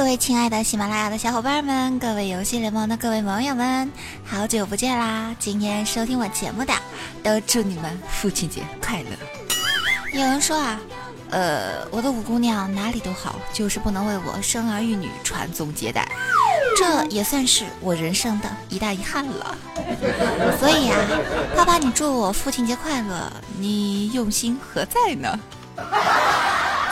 各位亲爱的喜马拉雅的小伙伴们，各位游戏联盟的各位网友们，好久不见啦！今天收听我节目的，都祝你们父亲节快乐。有人说啊，呃，我的五姑娘哪里都好，就是不能为我生儿育女、传宗接代，这也算是我人生的一大遗憾了。所以啊，爸爸，你祝我父亲节快乐，你用心何在呢？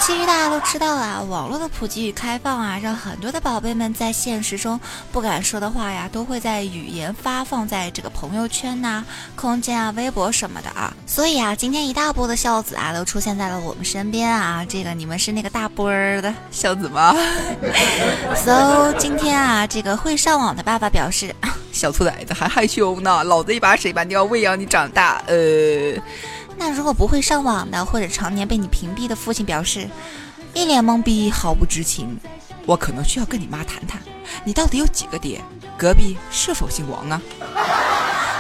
其实大家都知道啊，网络的普及与开放啊，让很多的宝贝们在现实中不敢说的话呀，都会在语言发放在这个朋友圈呐、空间啊、微博什么的啊。所以啊，今天一大波的孝子啊，都出现在了我们身边啊。这个你们是那个大波儿的孝子吗？So 今天啊，这个会上网的爸爸表示，小兔崽子还害羞呢，老子一把屎一把尿喂养你长大，呃。那如果不会上网的，或者常年被你屏蔽的父亲表示，一脸懵逼，毫不知情。我可能需要跟你妈谈谈，你到底有几个爹？隔壁是否姓王啊？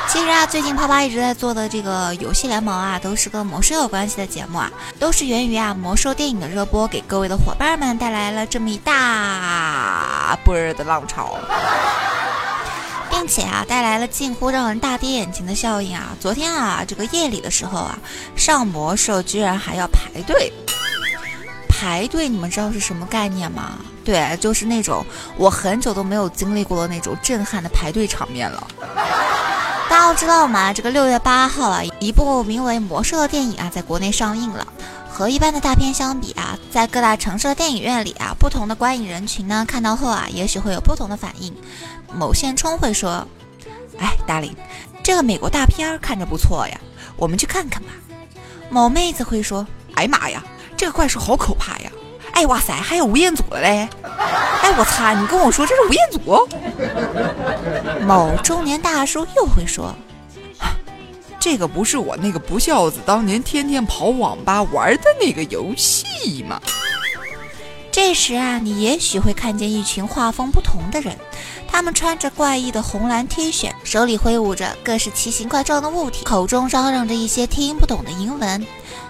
其实啊，最近啪啪一直在做的这个游戏联盟啊，都是跟魔兽有关系的节目啊，都是源于啊魔兽电影的热播，给各位的伙伴们带来了这么一大波儿的浪潮。并且啊，带来了近乎让人大跌眼镜的效应啊！昨天啊，这个夜里的时候啊，上魔兽居然还要排队。排队，你们知道是什么概念吗？对，就是那种我很久都没有经历过的那种震撼的排队场面了。大家都知道吗？这个六月八号啊，一部名为《魔兽》的电影啊，在国内上映了。和一般的大片相比啊，在各大城市的电影院里啊，不同的观影人群呢，看到后啊，也许会有不同的反应。某线充会说：“哎，大林，这个美国大片看着不错呀，我们去看看吧。”某妹子会说：“哎妈呀，这个怪兽好可怕呀！哎哇塞，还有吴彦祖的嘞！哎我擦，你跟我说这是吴彦祖？”某中年大叔又会说。这个不是我那个不孝子当年天天跑网吧玩的那个游戏吗？这时啊，你也许会看见一群画风不同的人，他们穿着怪异的红蓝 T 恤，手里挥舞着各式奇形怪状的物体，口中嚷嚷着一些听不懂的英文。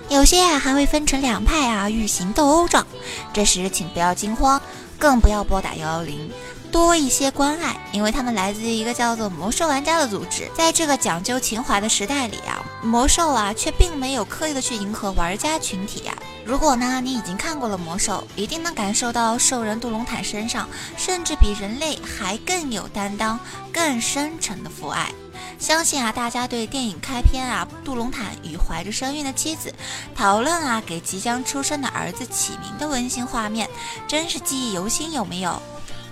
有些啊，还会分成两派啊，欲行斗殴状。这时，请不要惊慌，更不要拨打幺幺零。多一些关爱，因为他们来自于一个叫做“魔兽玩家”的组织。在这个讲究情怀的时代里啊，魔兽啊却并没有刻意的去迎合玩家群体呀。如果呢你已经看过了魔兽，一定能感受到兽人杜隆坦身上甚至比人类还更有担当、更深沉的父爱。相信啊大家对电影开篇啊杜隆坦与怀着身孕的妻子讨论啊给即将出生的儿子起名的温馨画面，真是记忆犹新，有没有？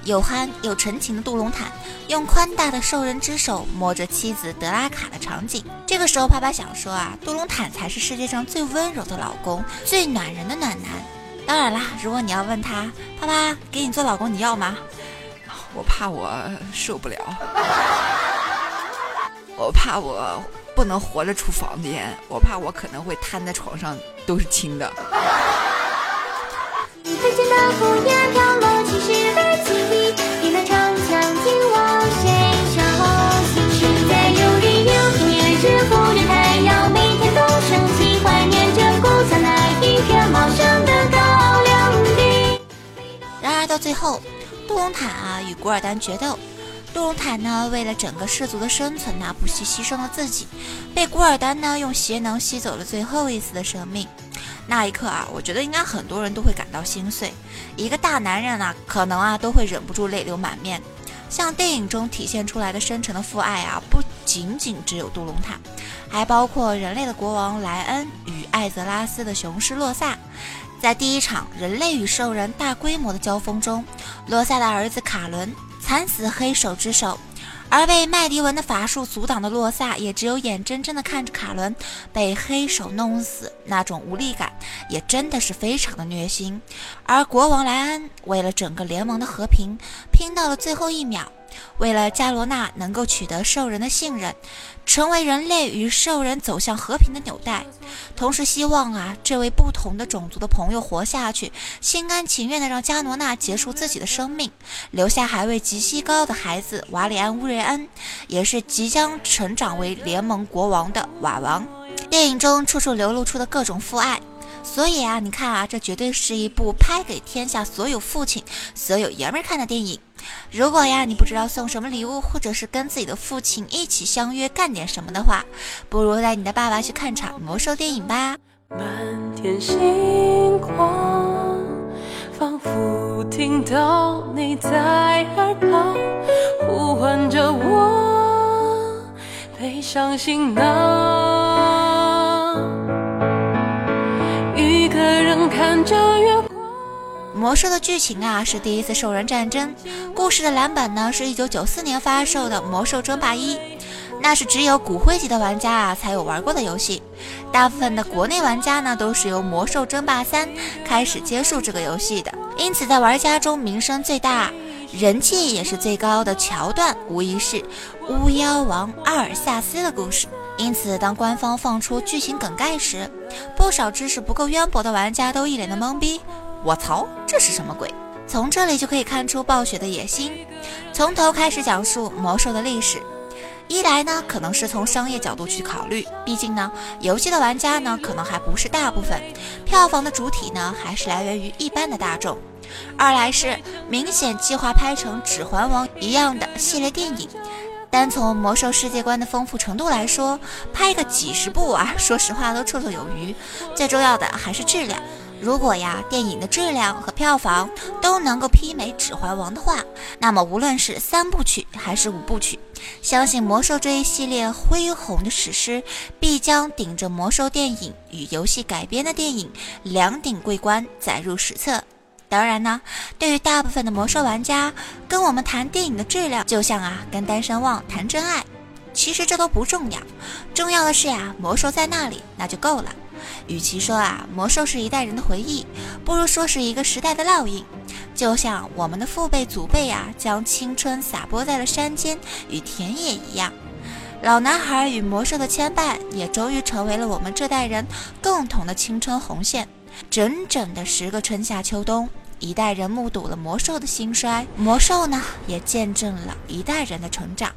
有憨有纯情的杜隆坦，用宽大的兽人之手摸着妻子德拉卡的场景。这个时候，爸爸想说啊，杜隆坦才是世界上最温柔的老公，最暖人的暖男。当然啦，如果你要问他，爸爸给你做老公，你要吗？我怕我受不了，我怕我不能活着出房间，我怕我可能会瘫在床上都是青的。最后，杜隆坦啊与古尔丹决斗。杜隆坦呢为了整个氏族的生存呢，不惜牺牲了自己，被古尔丹呢用邪能吸走了最后一丝的生命。那一刻啊，我觉得应该很多人都会感到心碎。一个大男人啊，可能啊都会忍不住泪流满面。像电影中体现出来的深沉的父爱啊，不仅仅只有杜隆坦，还包括人类的国王莱恩与艾泽拉斯的雄狮洛萨。在第一场人类与兽人大规模的交锋中，罗萨的儿子卡伦惨死黑手之手，而被麦迪文的法术阻挡的洛萨也只有眼睁睁地看着卡伦被黑手弄死，那种无力感也真的是非常的虐心。而国王莱恩为了整个联盟的和平，拼到了最后一秒。为了加罗纳能够取得兽人的信任，成为人类与兽人走向和平的纽带，同时希望啊这位不同的种族的朋友活下去，心甘情愿的让加罗纳结束自己的生命，留下还未及膝高的孩子瓦里安乌瑞恩，也是即将成长为联盟国王的瓦王。电影中处处流露出的各种父爱。所以啊，你看啊，这绝对是一部拍给天下所有父亲、所有爷们儿看的电影。如果呀，你不知道送什么礼物，或者是跟自己的父亲一起相约干点什么的话，不如带你的爸爸去看场魔兽电影吧。满天星光，仿佛听到你在耳旁呼唤着我，背上行囊，一个人看着。魔兽的剧情啊是第一次兽人战争，故事的蓝本呢是一九九四年发售的《魔兽争霸一》。那是只有骨灰级的玩家啊才有玩过的游戏，大部分的国内玩家呢都是由《魔兽争霸三》开始接触这个游戏的，因此在玩家中名声最大、人气也是最高的桥段，无疑是巫妖王阿尔萨斯的故事。因此，当官方放出剧情梗概时，不少知识不够渊博的玩家都一脸的懵逼。我操，这是什么鬼？从这里就可以看出暴雪的野心，从头开始讲述魔兽的历史。一来呢，可能是从商业角度去考虑，毕竟呢，游戏的玩家呢可能还不是大部分，票房的主体呢还是来源于一般的大众。二来是明显计划拍成《指环王》一样的系列电影，单从魔兽世界观的丰富程度来说，拍个几十部啊，说实话都绰绰有余。最重要的还是质量。如果呀，电影的质量和票房都能够媲美《指环王》的话，那么无论是三部曲还是五部曲，相信魔兽这一系列恢宏的史诗必将顶着魔兽电影与游戏改编的电影两顶桂冠载入史册。当然呢，对于大部分的魔兽玩家，跟我们谈电影的质量，就像啊跟单身汪谈真爱，其实这都不重要，重要的是呀，魔兽在那里，那就够了。与其说啊，魔兽是一代人的回忆，不如说是一个时代的烙印。就像我们的父辈、祖辈啊，将青春洒播在了山间与田野一样。老男孩与魔兽的牵绊，也终于成为了我们这代人共同的青春红线。整整的十个春夏秋冬，一代人目睹了魔兽的兴衰，魔兽呢，也见证了一代人的成长。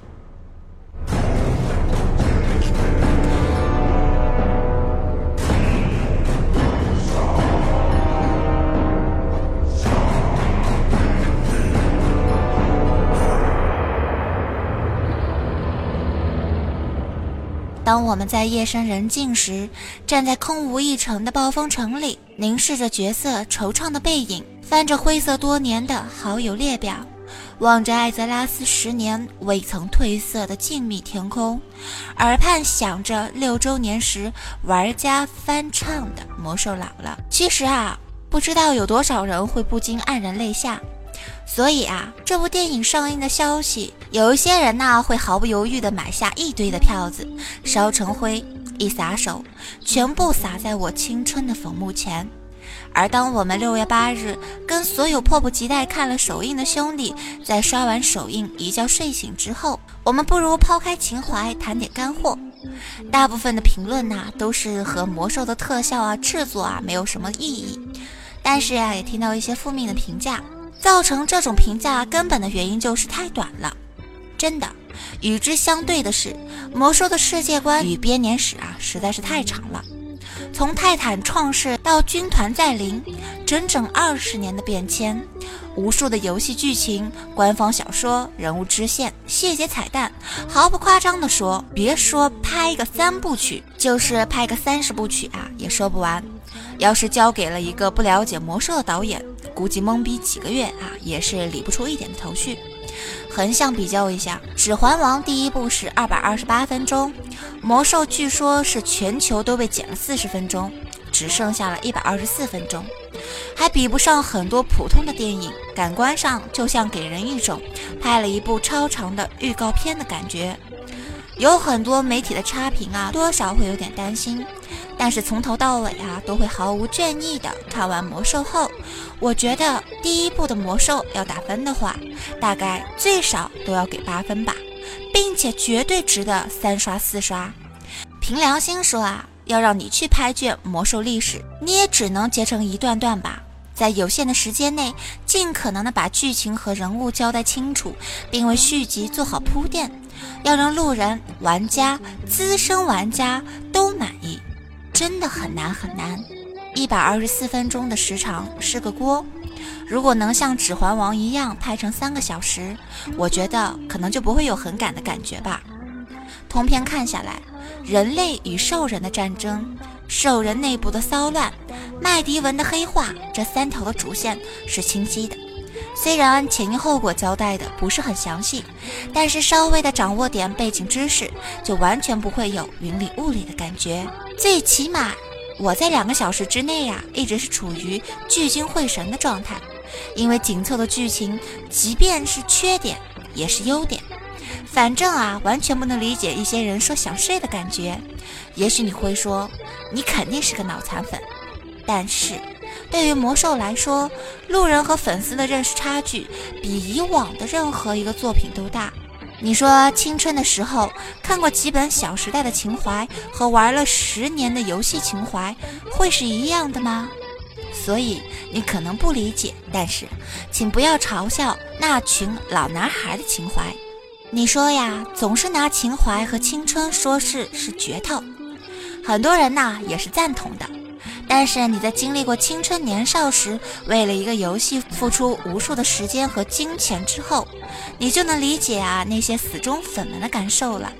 当我们在夜深人静时，站在空无一城的暴风城里，凝视着角色惆怅的背影，翻着灰色多年的好友列表，望着艾泽拉斯十年未曾褪色的静谧天空，耳畔响着六周年时玩家翻唱的《魔兽》老了。其实啊，不知道有多少人会不禁黯然泪下。所以啊，这部电影上映的消息，有一些人呢会毫不犹豫地买下一堆的票子，烧成灰，一撒手，全部撒在我青春的坟墓前。而当我们六月八日跟所有迫不及待看了首映的兄弟在刷完首映一觉睡醒之后，我们不如抛开情怀谈点干货。大部分的评论呐都是和魔兽的特效啊制作啊没有什么意义，但是呀也听到一些负面的评价。造成这种评价根本的原因就是太短了，真的。与之相对的是，魔兽的世界观与编年史啊实在是太长了。从泰坦创世到军团再临，整整二十年的变迁，无数的游戏剧情、官方小说、人物支线、细节彩蛋，毫不夸张的说，别说拍个三部曲，就是拍个三十部曲啊，也说不完。要是交给了一个不了解魔兽的导演，估计懵逼几个月啊，也是理不出一点的头绪。横向比较一下，《指环王》第一部是二百二十八分钟，魔兽据说是全球都被剪了四十分钟，只剩下了一百二十四分钟，还比不上很多普通的电影，感官上就像给人一种拍了一部超长的预告片的感觉。有很多媒体的差评啊，多少会有点担心。但是从头到尾啊，都会毫无倦意的看完魔兽后，我觉得第一部的魔兽要打分的话，大概最少都要给八分吧，并且绝对值得三刷四刷。凭良心说啊，要让你去拍卷魔兽历史，你也只能截成一段段吧，在有限的时间内，尽可能的把剧情和人物交代清楚，并为续集做好铺垫，要让路人、玩家、资深玩家都满。真的很难很难，一百二十四分钟的时长是个锅。如果能像《指环王》一样拍成三个小时，我觉得可能就不会有很赶的感觉吧。通篇看下来，人类与兽人的战争、兽人内部的骚乱、麦迪文的黑化这三条的主线是清晰的。虽然前因后果交代的不是很详细，但是稍微的掌握点背景知识，就完全不会有云里雾里的感觉。最起码。我在两个小时之内呀，一直是处于聚精会神的状态，因为紧凑的剧情，即便是缺点也是优点。反正啊，完全不能理解一些人说想睡的感觉。也许你会说，你肯定是个脑残粉。但是，对于魔兽来说，路人和粉丝的认识差距，比以往的任何一个作品都大。你说青春的时候看过几本《小时代》的情怀和玩了十年的游戏情怀会是一样的吗？所以你可能不理解，但是请不要嘲笑那群老男孩的情怀。你说呀，总是拿情怀和青春说事是绝头，很多人呐也是赞同的。但是你在经历过青春年少时，为了一个游戏付出无数的时间和金钱之后，你就能理解啊那些死忠粉们的感受了。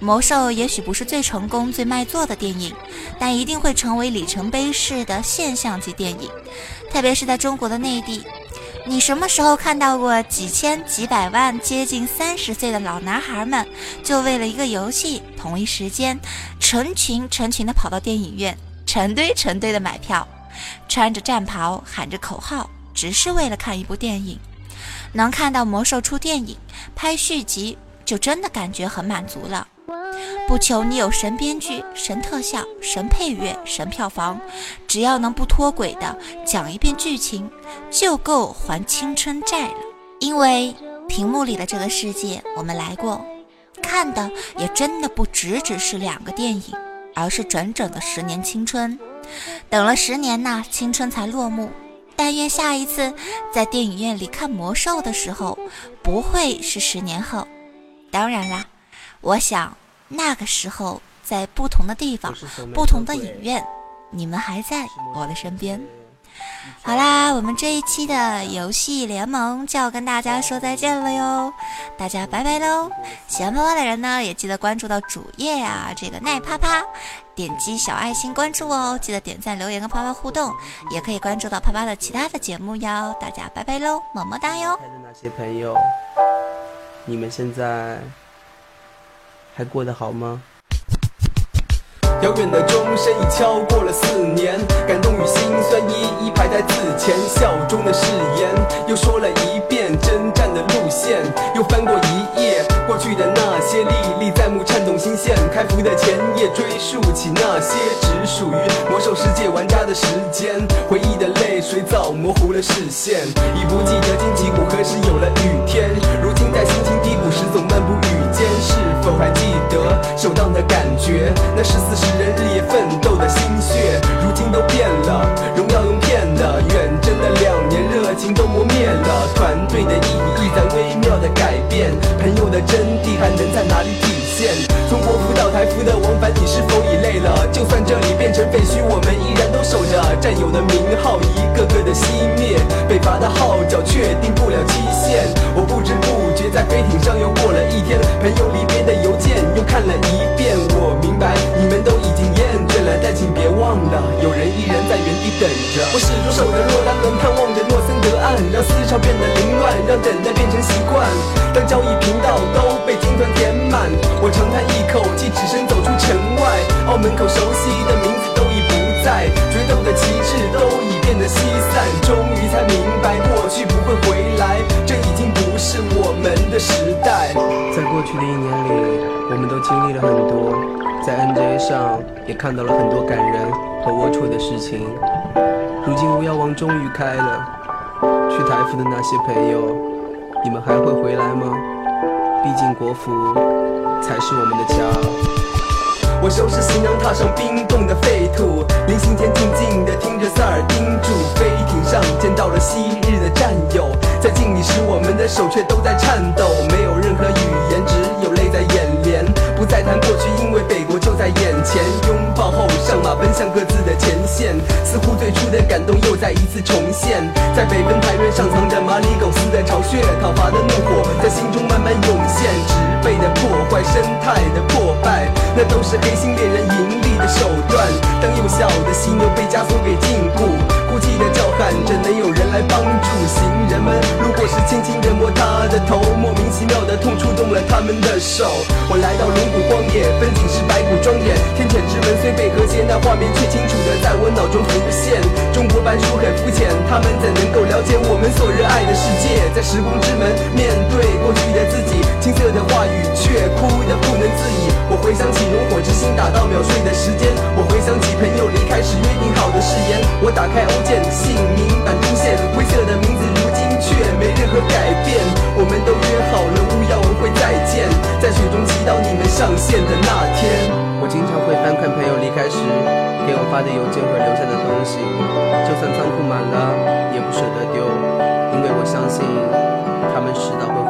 魔兽也许不是最成功、最卖座的电影，但一定会成为里程碑式的现象级电影。特别是在中国的内地，你什么时候看到过几千、几百万、接近三十岁的老男孩们，就为了一个游戏，同一时间成群成群的跑到电影院？成堆成堆的买票，穿着战袍，喊着口号，只是为了看一部电影。能看到魔兽出电影、拍续集，就真的感觉很满足了。不求你有神编剧、神特效、神配乐、神票房，只要能不脱轨的讲一遍剧情，就够还青春债了。因为屏幕里的这个世界，我们来过，看的也真的不只只是两个电影。而是整整的十年青春，等了十年呐，青春才落幕。但愿下一次在电影院里看魔兽的时候，不会是十年后。当然啦，我想那个时候在不同的地方、不同的影院，你们还在我的身边。好啦，我们这一期的游戏联盟就要跟大家说再见了哟，大家拜拜喽！喜欢啪啪的人呢，也记得关注到主页呀，这个奈啪啪，点击小爱心关注哦，记得点赞、留言跟啪啪互动，也可以关注到啪啪的其他的节目哟。大家拜拜喽，么么哒哟！的那些朋友，你们现在还过得好吗？遥远的钟声已敲过了四年，感动与心酸一一排在字前。笑中的誓言又说了一遍，征战的路线又翻过一页。过去的那些历历在目，颤动心弦。开服的前夜，追溯起那些只属于魔兽世界玩家的时间。回忆的泪水早模糊了视线，已不记得荆棘谷何时有了雨天。如今在心情低谷时，总漫步雨间，是否还记得首荡的感觉？那十四十人日夜奋斗的心血，如今都变了，荣耀用骗的，远征的两年热情都磨灭了，团队的意义在微妙的改变，朋友的真谛还能在哪里体现？从国服到台服的往返，你是否已累了？就算这里变成废墟，我们依然都守着战友的名号，一个个的熄灭，北伐的号角确定不了期限。我不知不在飞艇上又过了一天，朋友离别的邮件又看了一遍，我明白你们都已经厌倦了，但请别忘了，有人依然在原地等着。我始终守着诺兰轮，盼望着诺森德岸，让思潮变得凌乱，让等待变成习惯。当交易频道都被军团填满，我长叹一口气，只身走出城外。澳门口熟悉的名字都已不在，决斗的旗帜都已变得稀散。终于才明白，过去不会回来，这已经不是我们的时代。在过去的一年里，我们都经历了很多，在 NJ 上也看到了很多感人和龌龊的事情。如今巫妖王终于开了，去台服的那些朋友，你们还会回来吗？毕竟国服才是我们的家。我收拾行囊，踏上冰冻的废土，临行前静静地听着塞尔叮嘱。飞艇上见到了昔日的战友，在敬礼时，我们的手却都在颤抖，没有任何语言，只有泪在眼帘。不再谈过去，因为北国就在眼前。拥抱后上马，奔向各自的前线，似乎最初的感动又再一次重现。在北奔台原上藏着马里狗斯的巢穴，讨伐的怒火在心中慢慢涌现。植被的破坏，生态的破败，那都是黑心猎人盈利的手段。当幼小的犀牛被枷锁给禁锢。哭泣的叫喊着，来帮助行人们。如果是轻轻的摸他的头，莫名其妙的痛触动了他们的手。我来到龙骨荒野，风景是白骨庄严。天谴之门虽被和谐，那画面却清楚的在我脑中浮现。中国班书很肤浅，他们怎能够了解我们所热爱的世界？在时光之门，面对过去的自己，青涩的话语却哭得不能自已。我回想起熔火之心打到秒睡的时间，我回想起朋友离开时约定好的誓言。我打开欧建。姓名改变。我们都约好了乌鸦文会再见，在雪中祈祷你们上线的那天。我经常会翻看朋友离开时给我发的邮件和留下的东西，就算仓库满了也不舍得丢，因为我相信他们迟早会。